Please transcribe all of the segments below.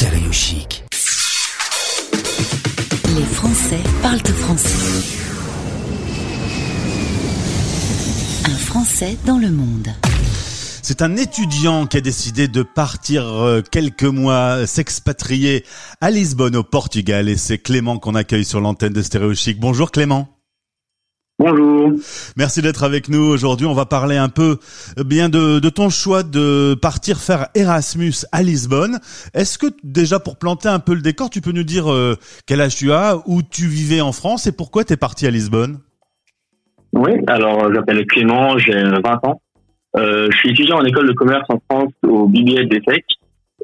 Stéréo chic. Les Français parlent français. Un Français dans le monde. C'est un étudiant qui a décidé de partir euh, quelques mois s'expatrier à Lisbonne au Portugal et c'est Clément qu'on accueille sur l'antenne de Stéréo Chic. Bonjour Clément. Bonjour. Merci d'être avec nous aujourd'hui. On va parler un peu euh, bien de, de, ton choix de partir faire Erasmus à Lisbonne. Est-ce que déjà pour planter un peu le décor, tu peux nous dire euh, quel âge tu as, où tu vivais en France et pourquoi tu es parti à Lisbonne? Oui, alors j'appelle Clément, j'ai 20 ans. Euh, je suis étudiant en école de commerce en France au BBL d'ESSEC.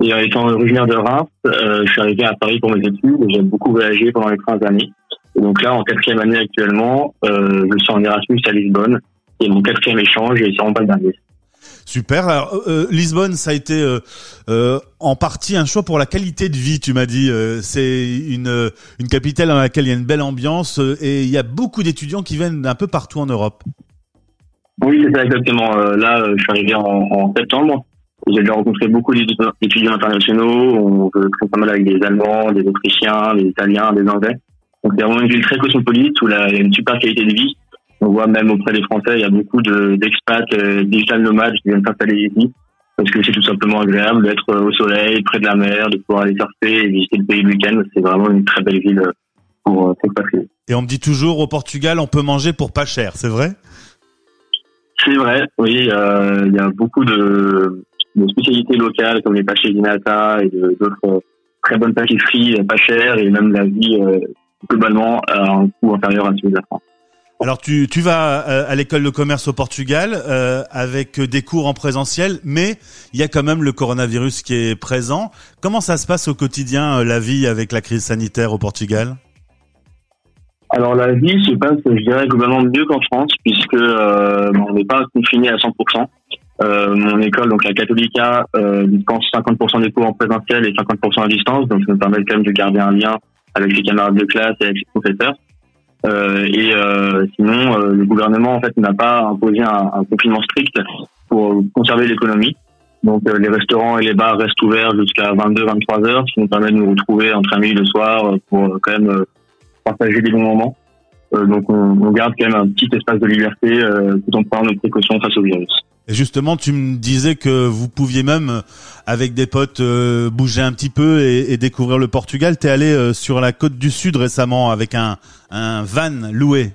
Et étant originaire de Reims, euh, je suis arrivé à Paris pour mes études et j'ai beaucoup voyagé pendant les 15 années. Et donc là, en quatrième année actuellement, euh, je suis en Erasmus à Lisbonne. C'est mon quatrième échange et c'est pas le dernier. Super. Alors, euh, Lisbonne, ça a été euh, euh, en partie un choix pour la qualité de vie, tu m'as dit. Euh, c'est une, une capitale dans laquelle il y a une belle ambiance euh, et il y a beaucoup d'étudiants qui viennent d'un peu partout en Europe. Oui, c'est ça exactement. là, je suis arrivé en, en septembre. J'ai déjà rencontré beaucoup d'étudiants internationaux. On travaille pas mal avec des Allemands, des Autrichiens, des Italiens, des Anglais. Donc c'est vraiment une ville très cosmopolite où il y a une super qualité de vie. On voit même auprès des Français, il y a beaucoup d'expats euh, digital nomades qui viennent s'installer ici parce que c'est tout simplement agréable d'être au soleil, près de la mer, de pouvoir aller surfer et visiter le pays le week-end. C'est vraiment une très belle ville pour s'expatrier. Et on me dit toujours au Portugal, on peut manger pour pas cher, c'est vrai? C'est vrai, oui. Euh, il y a beaucoup de, de, spécialités locales comme les pâchés d'inata et d'autres très bonnes pâtisseries pas chères et même la vie euh, globalement à un coût inférieur à celui de la France. Alors tu, tu vas euh, à l'école de commerce au Portugal euh, avec des cours en présentiel, mais il y a quand même le coronavirus qui est présent. Comment ça se passe au quotidien, euh, la vie avec la crise sanitaire au Portugal? Alors la vie se passe, je dirais, globalement mieux qu'en France, puisque euh, on n'est pas confiné à 100%. Euh, mon école, donc la Catholica, euh, dispense 50% des cours en présentiel et 50% à distance, donc ça nous permet quand même de garder un lien avec les camarades de classe et avec les professeurs. Euh, et euh, sinon, euh, le gouvernement en fait n'a pas imposé un, un, confinement strict pour conserver l'économie. Donc euh, les restaurants et les bars restent ouverts jusqu'à 22-23 heures, ce qui nous permet de nous retrouver entre amis le soir pour quand même partager des bons moments. donc on, on, garde quand même un petit espace de liberté tout en prenant nos précautions face au virus. Et justement, tu me disais que vous pouviez même, avec des potes, euh, bouger un petit peu et, découvrir le Portugal. T'es allé euh, sur la côte du Sud récemment avec un, van loué.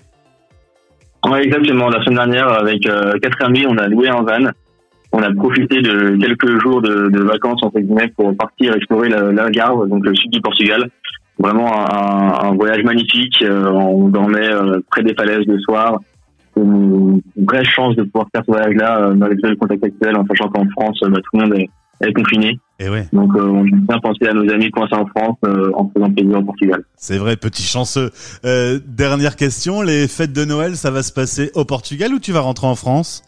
Oui, exactement. La semaine dernière, avec euh, quatre amis, on a loué un van. On a profité de quelques jours de, vacances entre guillemets pour partir explorer l'Algarve, donc le sud du Portugal. Vraiment un, un voyage magnifique. on dormait près des falaises le soir une vraie chance de pouvoir faire ce voyage-là euh, malgré le contexte actuel, en sachant qu'en France, bah, tout le monde est, est confiné. Et ouais. Donc euh, on a bien pensé à nos amis coincés en France euh, en faisant plaisir au Portugal. C'est vrai, petit chanceux. Euh, dernière question, les fêtes de Noël, ça va se passer au Portugal ou tu vas rentrer en France?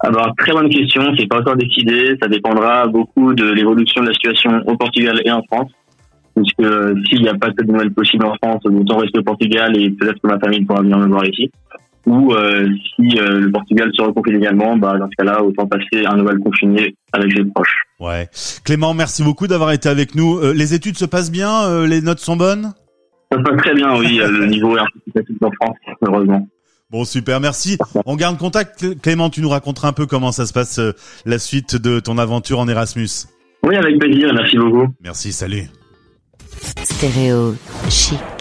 Alors, très bonne question, c'est pas encore décidé, ça dépendra beaucoup de l'évolution de la situation au Portugal et en France. Puisque euh, s'il n'y a pas de Noël possible en France, autant rester au Portugal et peut-être que ma famille pourra venir me voir ici ou euh, si euh, le Portugal se reconfine également, bah, dans ce cas-là, autant passer un nouvel confiné avec les proches. Ouais. Clément, merci beaucoup d'avoir été avec nous. Euh, les études se passent bien euh, Les notes sont bonnes? Ça se passe très bien, oui. le niveau est un peu plus en France, heureusement. Bon, super, merci. On garde contact. Clément, tu nous raconteras un peu comment ça se passe euh, la suite de ton aventure en Erasmus. Oui, avec plaisir. Merci beaucoup. Merci, salut. Stéréo chic.